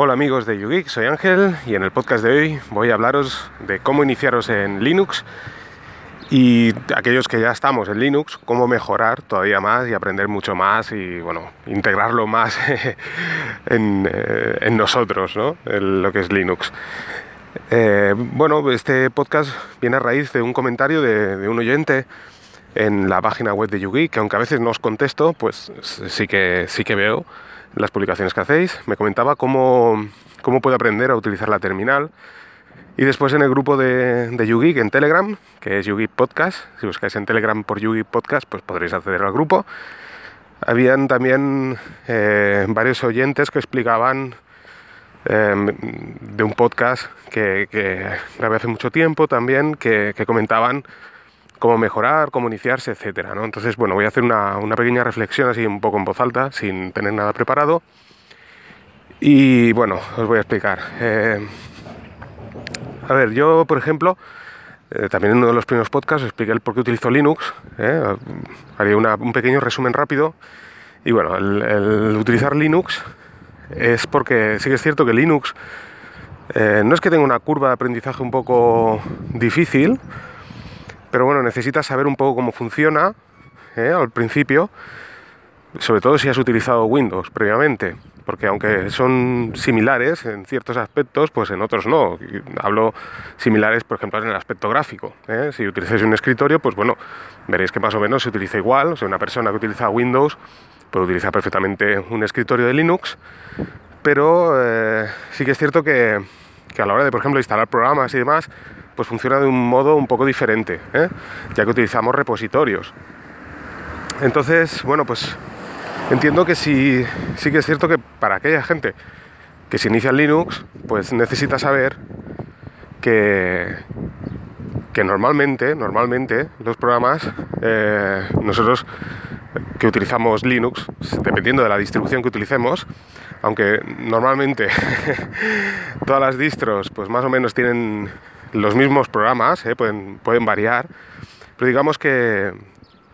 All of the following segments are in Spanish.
Hola amigos de YouGeek, soy Ángel y en el podcast de hoy voy a hablaros de cómo iniciaros en Linux y aquellos que ya estamos en Linux, cómo mejorar todavía más y aprender mucho más y bueno, integrarlo más en, eh, en, nosotros, ¿no? En lo que es Linux. Eh, bueno, este podcast viene a raíz de un comentario de, de un oyente en la página web de YouGeek, que aunque a veces no os contesto, pues sí que, sí que veo las publicaciones que hacéis. Me comentaba cómo, cómo aprender a utilizar la terminal. Y después en el grupo de, de en Telegram, que es YouGeek Podcast, si buscáis en Telegram por YouGeek Podcast, pues podréis acceder al grupo. Habían también eh, varios oyentes que explicaban eh, de un podcast que, que, grabé hace mucho tiempo también, que comentaban cómo mejorar, cómo iniciarse, etcétera. ¿no? Entonces, bueno, voy a hacer una, pequeña reflexión así un poco en voz alta, sin tener nada preparado. Y bueno, os voy a explicar. Eh, a ver, yo, por ejemplo, eh, también en uno de los primeros podcasts expliqué el por qué utilizo Linux. Eh, una, un pequeño resumen rápido. Y bueno, el, el, utilizar Linux es porque sí que es cierto que Linux eh, no es que tenga una curva de aprendizaje un poco difícil, pero bueno, necesitas saber un poco cómo funciona ¿eh? al principio, sobre todo si has utilizado Windows previamente, porque aunque son similares en ciertos aspectos, pues en otros no. Hablo similares, por ejemplo, en el aspecto gráfico. ¿eh? Si utilizáis un escritorio, pues bueno, veréis que más o menos se utiliza igual. O sea, una persona que utiliza Windows puede utilizar perfectamente un escritorio de Linux, pero eh, sí que es cierto que, que a la hora de, por ejemplo, instalar programas y demás, pues funciona de un modo un poco diferente, ¿eh? ya que utilizamos repositorios. Entonces, bueno, pues entiendo que sí, sí que es cierto que para aquella gente que se inicia en Linux, pues necesita saber que, que normalmente, normalmente los programas, eh, nosotros que utilizamos Linux, dependiendo de la distribución que utilicemos, aunque normalmente todas las distros pues más o menos tienen los mismos programas, ¿eh? pueden, pueden variar, pero digamos que,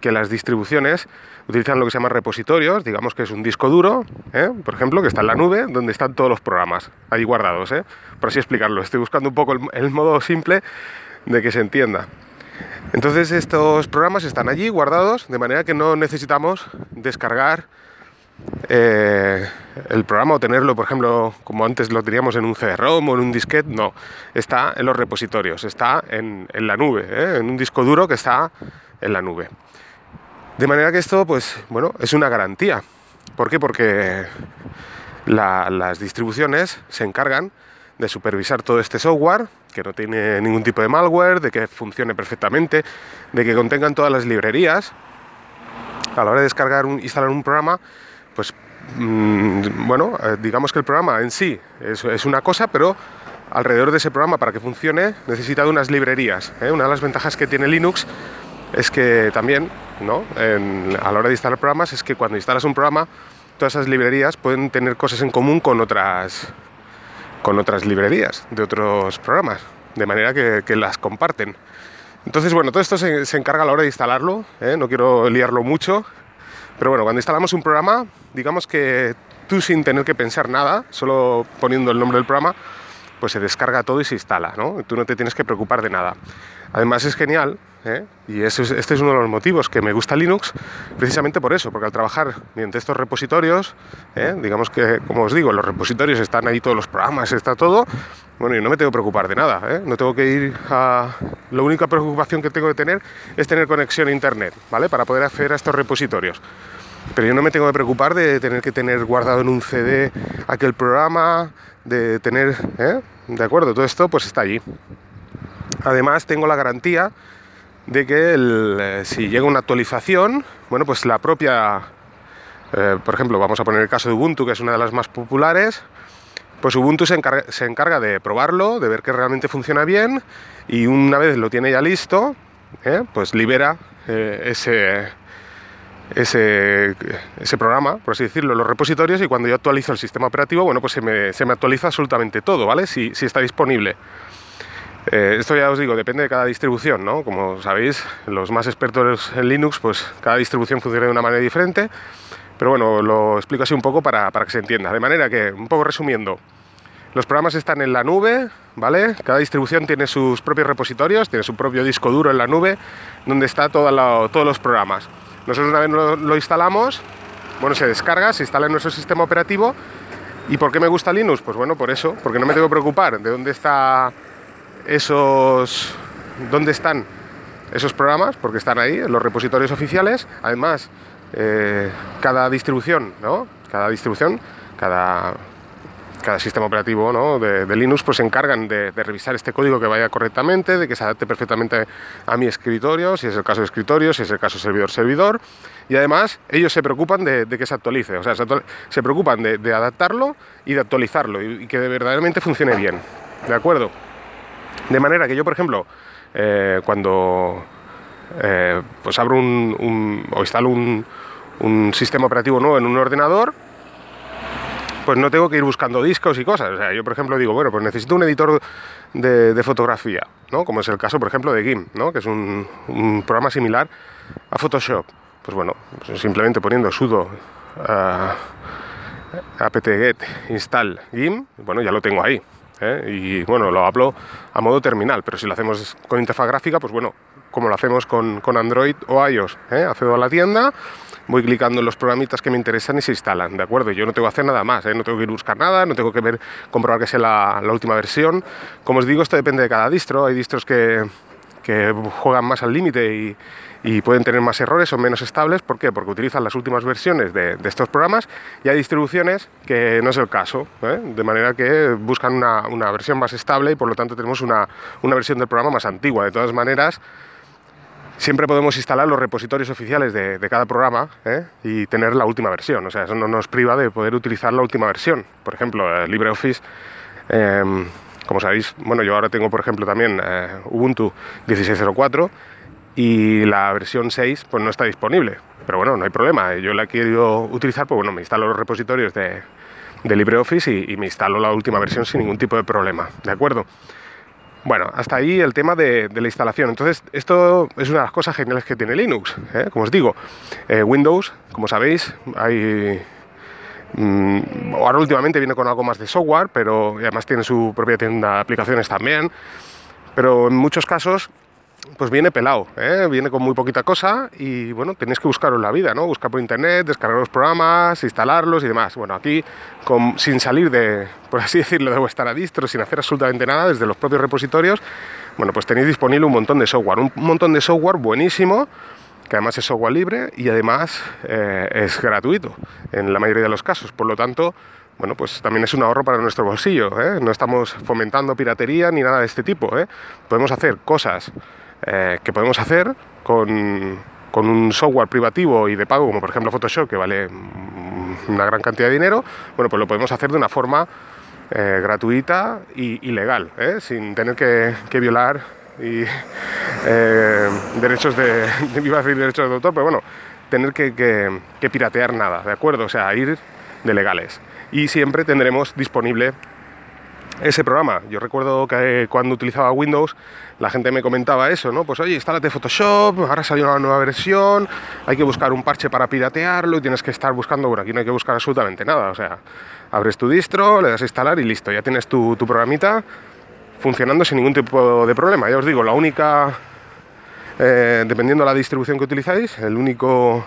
que, las distribuciones utilizan lo que se llama repositorios, digamos que es un disco duro, ¿eh? por ejemplo, que está en la nube, donde están todos los programas ahí guardados, ¿eh? por así explicarlo. Estoy buscando un poco el, el modo simple de que se entienda. Entonces estos programas están allí guardados, de manera que no necesitamos descargar eh, el programa o tenerlo, por ejemplo, como antes lo teníamos en un CD-ROM o en un disquete, no. Está en los repositorios, está en, en la nube, ¿eh? en un disco duro que está en la nube. De manera que esto, pues, bueno, es una garantía. ¿Por qué? Porque la, las distribuciones se encargan de supervisar todo este software, que no tiene ningún tipo de malware, de que funcione perfectamente, de que contengan todas las librerías. A la hora de descargar, un, instalar un programa, pues mmm, bueno, eh, digamos que el programa en sí es, una cosa, pero alrededor de ese programa para que funcione necesita de unas librerías. ¿eh? Una de las ventajas que tiene Linux es que también, ¿no? A la hora de instalar programas, es que cuando instalas un programa, todas esas librerías pueden tener cosas en común con otras, con otras librerías de otros programas, de manera que, las comparten. Entonces, bueno, todo esto se, se, encarga a la hora de instalarlo, ¿eh? no quiero liarlo mucho, pero bueno, cuando instalamos un programa, digamos que tú sin tener que pensar nada, solo poniendo el nombre del programa, pues se descarga todo y se instala, ¿no? Tú no te tienes que preocupar de nada. Además es genial, ¿eh? y este es uno de los motivos que me gusta Linux, precisamente por eso, porque al trabajar mediante estos repositorios, ¿eh? digamos que, como os digo, los repositorios están ahí todos los programas, está todo, bueno, y no me tengo que preocupar de nada, ¿eh? no tengo que ir a... La única preocupación que tengo que tener es tener conexión a Internet, ¿vale? Para poder acceder a estos repositorios. Pero yo no me tengo que preocupar de tener que tener guardado en un CD aquel programa, de tener. ¿de acuerdo? Todo esto pues está allí. Además tengo la garantía de que el, eh, si llega una actualización, bueno, pues la propia, eh, por ejemplo, vamos a poner el caso de Ubuntu, que es una de las más populares, pues Ubuntu se encarga, se encarga de probarlo, de ver que realmente funciona bien, y una vez lo tiene ya listo, ¿eh? pues libera ese, ese, ese, programa, por así decirlo, los repositorios, y cuando yo actualizo el sistema operativo, bueno, pues se me, se me actualiza absolutamente todo, ¿vale? Si, si está disponible. Eh, esto ya os digo, depende de cada distribución, ¿no? Como sabéis, los más expertos en Linux, pues cada distribución funciona de una manera diferente, pero bueno, lo explico así un poco para, para que se entienda. De manera que, un poco resumiendo, Los programas están en la nube, ¿vale? Cada distribución tiene sus propios repositorios, tiene su propio disco duro en la nube, donde está todos los programas. Nosotros una vez lo, instalamos, bueno, se descarga, se instala en nuestro sistema operativo. ¿Y por qué me gusta Linux? Pues bueno, por eso, porque no me tengo que preocupar de dónde está esos dónde están esos programas, porque están ahí en los repositorios oficiales. Además, eh, cada distribución, ¿no? Cada distribución, cada cada sistema operativo ¿no? de, Linux pues se encargan de, revisar este código que vaya correctamente, de que se adapte perfectamente a mi escritorio, si es el caso de escritorio, si es el caso servidor-servidor, y además ellos se preocupan de, que se actualice, o sea, se, preocupan de, adaptarlo y de actualizarlo y, que verdaderamente funcione bien, ¿de acuerdo? De manera que yo, por ejemplo, eh, cuando eh, pues abro un, o instalo un, un sistema operativo nuevo en un ordenador, pues no tengo que ir buscando discos y cosas. O sea, yo, por ejemplo, digo, bueno, pues necesito un editor de, fotografía, ¿no? Como es el caso, por ejemplo, de GIMP, ¿no? Que es un, programa similar a Photoshop. Pues bueno, pues simplemente poniendo sudo uh, apt-get install GIMP, bueno, ya lo tengo ahí. ¿Eh? Y bueno, lo hablo a modo terminal, pero si lo hacemos con interfaz gráfica, pues bueno, como lo hacemos con, Android o iOS. ¿eh? Accedo a la tienda, voy clicando en los programitas que me interesan y se instalan, ¿de acuerdo? Yo no tengo que hacer nada más, ¿eh? no tengo que ir a buscar nada, no tengo que ver, comprobar que sea la, última versión. Como os digo, esto depende de cada distro, hay distros que, juegan más al límite y, pueden tener más errores, son menos estables. ¿Por qué? Porque utilizan las últimas versiones de, estos programas y hay distribuciones que no es el caso, ¿eh? de manera que buscan una, versión más estable y por lo tanto tenemos una, una versión del programa más antigua. De todas maneras, siempre podemos instalar los repositorios oficiales de, cada programa ¿eh? y tener la última versión. O sea, eso no nos priva de poder utilizar la última versión. Por ejemplo, LibreOffice, em, como sabéis, bueno, yo ahora tengo, por ejemplo, también eh, Ubuntu 16.04 y la versión 6 pues no está disponible. Pero bueno, no hay problema. Yo la quiero utilizar, pues bueno, me instalo los repositorios de, LibreOffice y, me instalo la última versión sin ningún tipo de problema. ¿De acuerdo? Bueno, hasta ahí el tema de, la instalación. Entonces, esto es una de las cosas geniales que tiene Linux. ¿eh? Como os digo, eh, Windows, como sabéis, hay... Mm, ahora últimamente viene con algo más de software, pero además tiene su propia tienda de aplicaciones también. Pero en muchos casos pues viene pelado, ¿eh? viene con muy poquita cosa y bueno, tenéis que buscarlo en la vida, ¿no? Buscar por internet, descargar los programas, instalarlos y demás. Bueno, aquí sin salir de, por así decirlo, de vuestra distro, sin hacer absolutamente nada, desde los propios repositorios, bueno, pues tenéis disponible un montón de software, un montón de software buenísimo, que además es software libre y además eh, es gratuito en la mayoría de los casos. Por lo tanto, bueno, pues también es un ahorro para nuestro bolsillo. ¿eh? No estamos fomentando piratería ni nada de este tipo. ¿eh? Podemos hacer cosas que podemos hacer con, un software privativo y de pago, como por ejemplo Photoshop, que vale una gran cantidad de dinero, bueno, pues lo podemos hacer de una forma gratuita y, legal, ¿eh? sin tener que, violar y, derechos de, iba a decir derechos de autor, pero bueno, tener que, que piratear nada, ¿de acuerdo? O sea, ir de legales. Y siempre tendremos disponible ese programa. Yo recuerdo que cuando utilizaba Windows, la gente me comentaba eso, ¿no? Pues oye, instálate Photoshop, ahora salió una nueva versión, hay que buscar un parche para piratearlo y tienes que estar buscando, bueno, aquí no hay que buscar absolutamente nada, o sea, abres tu distro, le das a instalar y listo, ya tienes tu, programita funcionando sin ningún tipo de problema. Ya os digo, la única, eh, dependiendo de la distribución que utilizáis, el único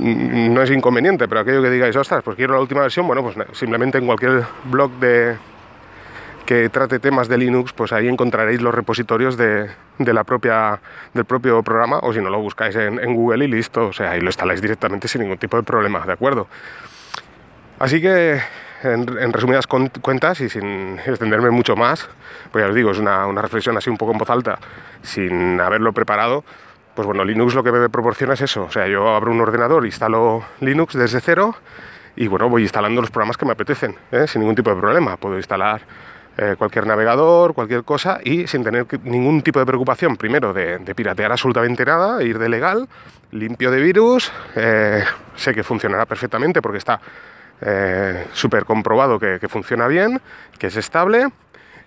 no es inconveniente, pero aquello que digáis, ostras, pues quiero la última versión, bueno, pues simplemente en cualquier blog de, que trate temas de Linux, pues ahí encontraréis los repositorios de, la propia, del propio programa, o si no lo buscáis en, Google y listo, o sea, ahí lo instaláis directamente sin ningún tipo de problema, ¿de acuerdo? Así que, en, resumidas cuentas y sin extenderme mucho más, pues ya os digo, es una, una reflexión así un poco en voz alta, sin haberlo preparado, pues bueno, Linux lo que me proporciona es eso, o sea, yo abro un ordenador, instalo Linux desde cero, y bueno, voy instalando los programas que me apetecen, ¿eh? sin ningún tipo de problema. Puedo instalar eh, cualquier navegador, cualquier cosa, y sin tener ningún tipo de preocupación, primero, de, piratear absolutamente nada, ir de legal, limpio de virus, eh, sé que funcionará perfectamente porque está eh, súper comprobado que, funciona bien, que es estable,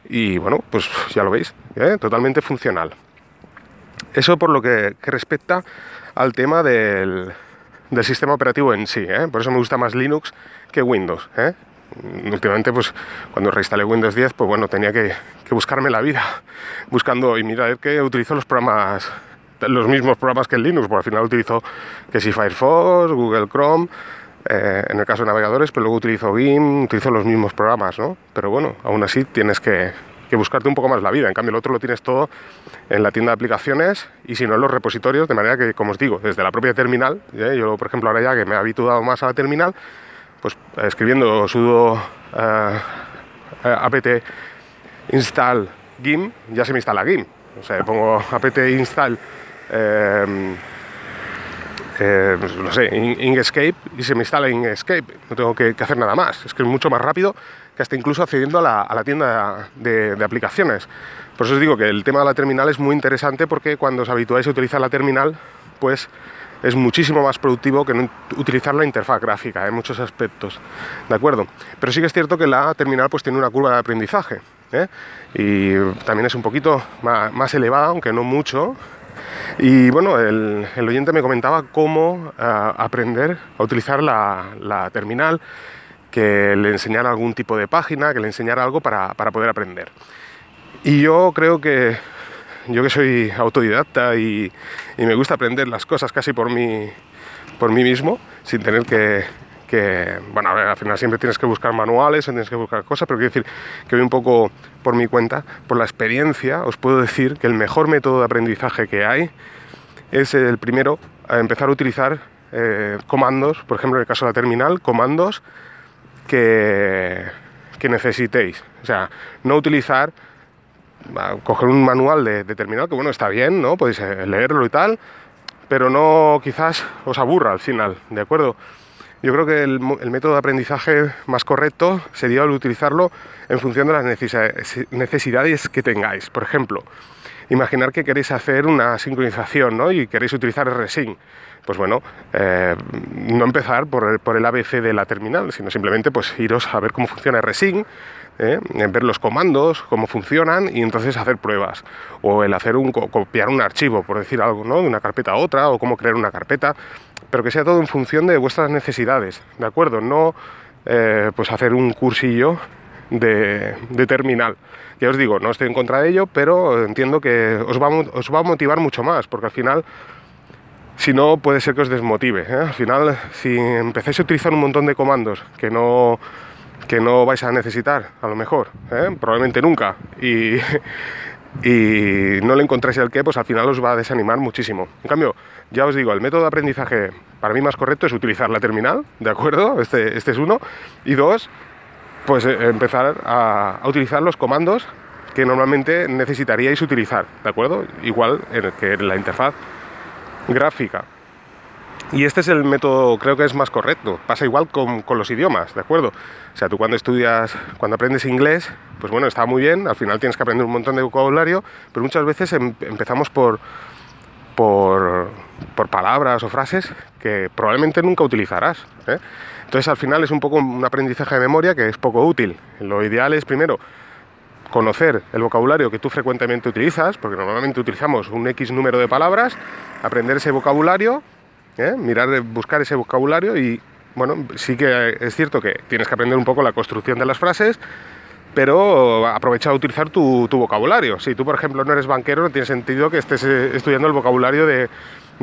y bueno, pues ya lo veis, totalmente funcional. Eso por lo que, respecta al tema del, del sistema operativo en sí, por eso me gusta más Linux que Windows últimamente, pues cuando reinstalé Windows 10, pues bueno, tenía que, buscarme la vida buscando y mira, es que utilizo los programas, los mismos programas que el Linux, porque al final utilizo que si Firefox, Google Chrome, eh, en el caso de navegadores, pero luego utilizo GIMP, utilizo los mismos programas, ¿no? Pero bueno, aún así tienes que, que buscarte un poco más la vida. En cambio, el otro lo tienes todo en la tienda de aplicaciones y si no en los repositorios, de manera que, como os digo, desde la propia terminal, ¿eh? yo por ejemplo ahora ya que me he habituado más a la terminal, pues escribiendo sudo eh, apt install gim, ya se me instala gim. O sea, pongo apt install pues, no sé, Inkscape y se me instala Inkscape. No tengo que, hacer nada más. Es que es mucho más rápido que hasta incluso accediendo a la, tienda de, aplicaciones. Por eso os digo que el tema de la terminal es muy interesante porque cuando os habituáis a utilizar la terminal, pues es muchísimo más productivo que no utilizar la interfaz gráfica en muchos aspectos. ¿De acuerdo? Pero sí que es cierto que la terminal pues tiene una curva de aprendizaje. ¿eh? Y también es un poquito más, elevada, aunque no mucho. Y bueno, el, oyente me comentaba cómo eh, aprender a utilizar la terminal que le enseñara algún tipo de página, que le enseñara algo para, poder aprender. Y yo creo que yo que soy autodidacta y, me gusta aprender las cosas casi por mí, por mí mismo, sin tener que, bueno, al final siempre tienes que buscar manuales, tienes que buscar cosas, pero quiero decir que voy un poco por mi cuenta, por la experiencia, os puedo decir que el mejor método de aprendizaje que hay es el primero, a empezar a utilizar eh, comandos, por ejemplo en el caso de la terminal, comandos que, necesitéis. O sea, no utilizar, coger un manual de, terminal, que bueno, está bien, ¿no? Podéis eh, leerlo y tal, pero no quizás os aburra al final, ¿de acuerdo? Yo creo que el, método de aprendizaje más correcto sería utilizarlo en función de las necesidades que tengáis. Por ejemplo, imaginar que queréis hacer una sincronización ¿no? y queréis utilizar RSync pues bueno, eh, no empezar por el, por el, ABC de la terminal, sino simplemente pues iros a ver cómo funciona RSync, ¿eh? ver los comandos, cómo funcionan y entonces hacer pruebas. O el hacer un, copiar un archivo, por decir algo, ¿no? De una carpeta a otra, o cómo crear una carpeta, pero que sea todo en función de vuestras necesidades, ¿de acuerdo? No eh, pues hacer un cursillo de, terminal. Ya os digo, no estoy en contra de ello, pero entiendo que os va, os va a motivar mucho más, porque al final si no puede ser que os desmotive. ¿eh? Al final, si empezáis a utilizar un montón de comandos que no, que no vais a necesitar, a lo mejor, ¿eh? probablemente nunca, y, y no le encontráis el qué, pues al final os va a desanimar muchísimo. En cambio, ya os digo, el método de aprendizaje para mí más correcto es utilizar la terminal, ¿de acuerdo? Este, este es uno. Y dos, pues eh, empezar a, utilizar los comandos que normalmente necesitaríais utilizar, ¿de acuerdo? Igual en que la interfaz gráfica. Y este es el método, creo que es más correcto. Pasa igual con, los idiomas, ¿de acuerdo? O sea, tú cuando estudias, cuando aprendes inglés, pues bueno, está muy bien, al final tienes que aprender un montón de vocabulario, pero muchas veces em, empezamos por, por, por, palabras o frases que probablemente nunca utilizarás. ¿eh? Entonces al final es un poco un aprendizaje de memoria que es poco útil. Lo ideal es primero conocer el vocabulario que tú frecuentemente utilizas, porque normalmente utilizamos un X número de palabras, aprender ese vocabulario, ¿eh? mirar, buscar ese vocabulario y, bueno, sí que es cierto que tienes que aprender un poco la construcción de las frases, pero aprovecha a utilizar tu, vocabulario. Si tú, por ejemplo, no eres banquero, no tiene sentido que estés eh, estudiando el vocabulario de,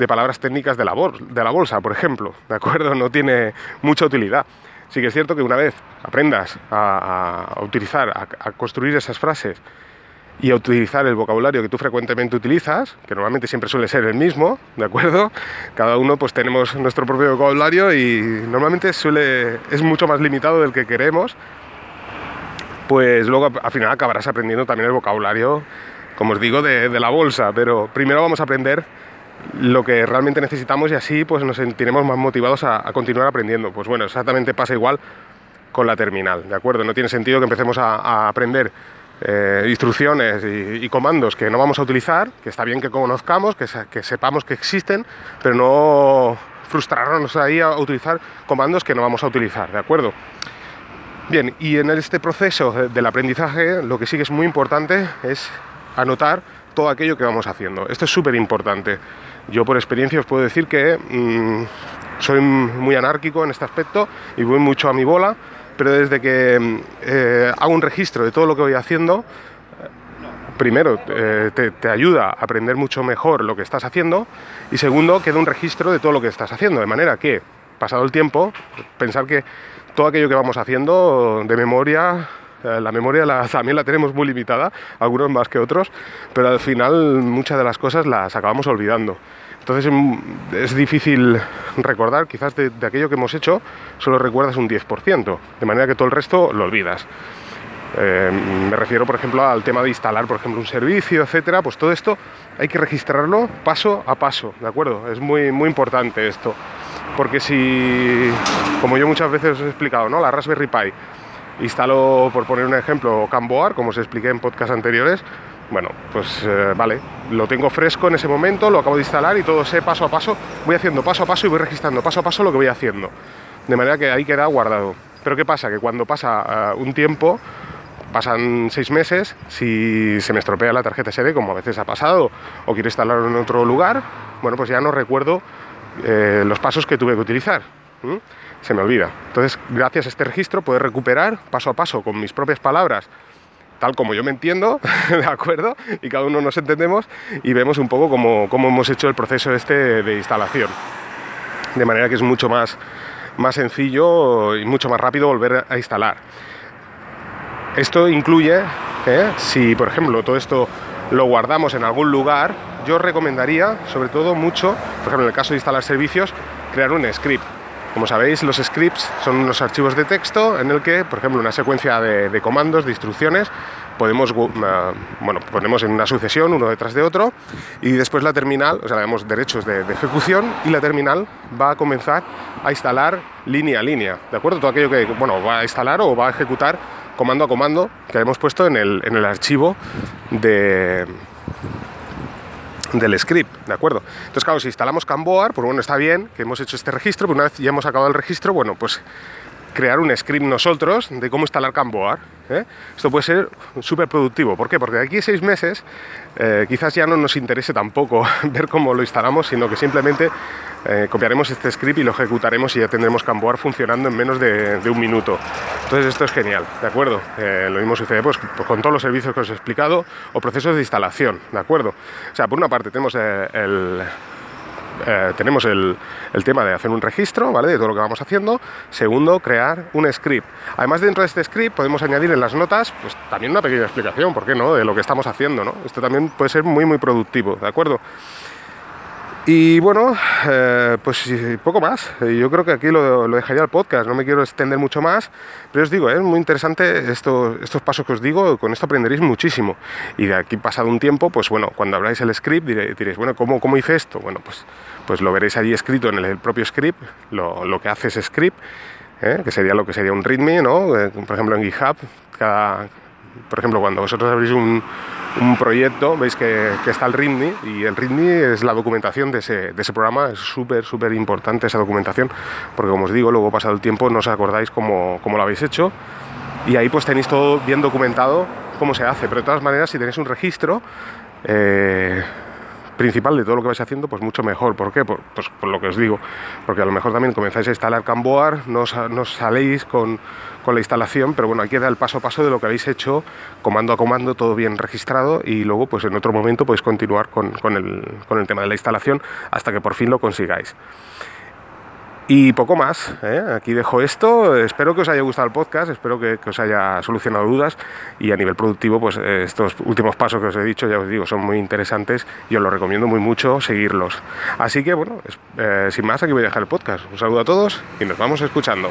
palabras técnicas de la, de la bolsa, por ejemplo, ¿de acuerdo? No tiene mucha utilidad. Sí que es cierto que una vez aprendas a, utilizar, a, construir esas frases y a utilizar el vocabulario que tú frecuentemente utilizas, que normalmente siempre suele ser el mismo, ¿de acuerdo? Cada uno pues tenemos nuestro propio vocabulario y normalmente suele, es mucho más limitado del que queremos, pues luego al final acabarás aprendiendo también el vocabulario, como os digo, de, la bolsa, pero primero vamos a aprender lo que realmente necesitamos y así pues nos sentiremos más motivados a, continuar aprendiendo. Pues bueno, exactamente pasa igual con la terminal, ¿de acuerdo? No tiene sentido que empecemos a, aprender eh, instrucciones y, comandos que no vamos a utilizar, que está bien que conozcamos, que, que sepamos que existen, pero no frustrarnos ahí a utilizar comandos que no vamos a utilizar, ¿de acuerdo? Bien, y en este proceso del aprendizaje lo que sí que es muy importante es anotar todo aquello que vamos haciendo. Esto es súper importante. Yo por experiencia os puedo decir que mm, soy muy anárquico en este aspecto y voy mucho a mi bola pero desde que eh, hago un registro de todo lo que voy haciendo, primero, eh, te, ayuda a aprender mucho mejor lo que estás haciendo y segundo, queda un registro de todo lo que estás haciendo, de manera que, pasado el tiempo, pensar que todo aquello que vamos haciendo de memoria, eh, la memoria también la tenemos muy limitada, algunos más que otros, pero al final muchas de las cosas las acabamos olvidando. Entonces mm, es difícil recordar, quizás de, de aquello que hemos hecho solo recuerdas un 10%, de manera que todo el resto lo olvidas. Eh, me refiero, por ejemplo, al tema de instalar, por ejemplo, un servicio, etcétera. Pues todo esto hay que registrarlo paso a paso, ¿de acuerdo? Es muy, muy importante esto. Porque si, como yo muchas veces os he explicado, ¿no? La Raspberry Pi, instalo, por poner un ejemplo, Camboar, como os expliqué en podcast anteriores, bueno, pues eh, vale, lo tengo fresco en ese momento, lo acabo de instalar y todo sé paso a paso, voy haciendo paso a paso y voy registrando paso a paso lo que voy haciendo. De manera que ahí queda guardado. Pero ¿qué pasa? Que cuando pasa eh, un tiempo, pasan seis meses, si se me estropea la tarjeta SD, como a veces ha pasado, o quiero instalarlo en otro lugar, bueno, pues ya no recuerdo eh, los pasos que tuve que utilizar. Se me olvida. Entonces, gracias a este registro, puedo recuperar paso a paso, con mis propias palabras, tal como yo me entiendo, ¿de acuerdo? Y cada uno nos entendemos y vemos un poco cómo, cómo hemos hecho el proceso este de instalación. De manera que es mucho más, más sencillo y mucho más rápido volver a instalar. Esto incluye, si por ejemplo todo esto lo guardamos en algún lugar, yo recomendaría, sobre todo mucho, por ejemplo en el caso de instalar servicios, crear un script. Como sabéis, los scripts son unos archivos de texto en el que, por ejemplo, una secuencia de, comandos, de instrucciones, podemos, bueno, ponemos en una sucesión uno detrás de otro y después la terminal, o sea, damos derechos de, de, ejecución y la terminal va a comenzar a instalar línea a línea, ¿de acuerdo? Todo aquello que, bueno, va a instalar o va a ejecutar comando a comando que hemos puesto en el, en el archivo de, del script, ¿de acuerdo? Entonces, claro, si instalamos Camboar, pues bueno, está bien que hemos hecho este registro, pero una vez ya hemos acabado el registro, bueno, pues crear un script nosotros de cómo instalar Camboar. ¿eh? Esto puede ser súper productivo. ¿Por qué? Porque de aquí a seis meses eh, quizás ya no nos interese tampoco ver cómo lo instalamos, sino que simplemente eh, copiaremos este script y lo ejecutaremos y ya tendremos Camboar funcionando en menos de, un minuto. Entonces esto es genial, ¿de acuerdo? Eh, lo mismo sucede pues, pues, con todos los servicios que os he explicado o procesos de instalación, ¿de acuerdo? O sea, por una parte tenemos eh, el, tenemos el, el, tema de hacer un registro, ¿vale? De todo lo que vamos haciendo. Segundo, crear un script. Además, dentro de este script podemos añadir en las notas, pues también una pequeña explicación, ¿por qué no? De lo que estamos haciendo, ¿no? Esto también puede ser muy, muy productivo, ¿de acuerdo? Y bueno, eh, pues poco más. Yo creo que aquí lo, dejaría el podcast, no me quiero extender mucho más, pero os digo, es muy interesante estos, estos pasos que os digo, con esto aprenderéis muchísimo. Y de aquí pasado un tiempo, pues bueno, cuando habláis el script diréis, bueno, ¿cómo, ¿cómo, hice esto? Bueno, pues, pues lo veréis allí escrito en el, propio script, lo, lo, que hace ese script, ¿eh? que sería lo que sería un readme, ¿no? Eh, por ejemplo, en GitHub, cada, por ejemplo, cuando vosotros abrís un, un proyecto, veis que, está el README y el README es la documentación de ese, de ese programa, es súper, súper importante esa documentación, porque como os digo, luego pasado el tiempo no os acordáis cómo, cómo, lo habéis hecho. Y ahí pues tenéis todo bien documentado cómo se hace, pero de todas maneras si tenéis un registro, eh, principal de todo lo que vais haciendo, pues mucho mejor. ¿Por qué? Pues por lo que os digo. Porque a lo mejor también comenzáis a instalar Camboar, no os, saléis con, con, la instalación, pero bueno, aquí queda el paso a paso de lo que habéis hecho, comando a comando, todo bien registrado y luego pues en otro momento podéis continuar con, con, el, con el tema de la instalación hasta que por fin lo consigáis. Y poco más, ¿eh? aquí dejo esto, espero que os haya gustado el podcast, espero que, os haya solucionado dudas y a nivel productivo, pues eh, estos últimos pasos que os he dicho, ya os digo, son muy interesantes y os lo recomiendo muy mucho seguirlos. Así que bueno, eh, sin más, aquí voy a dejar el podcast. Un saludo a todos y nos vamos escuchando.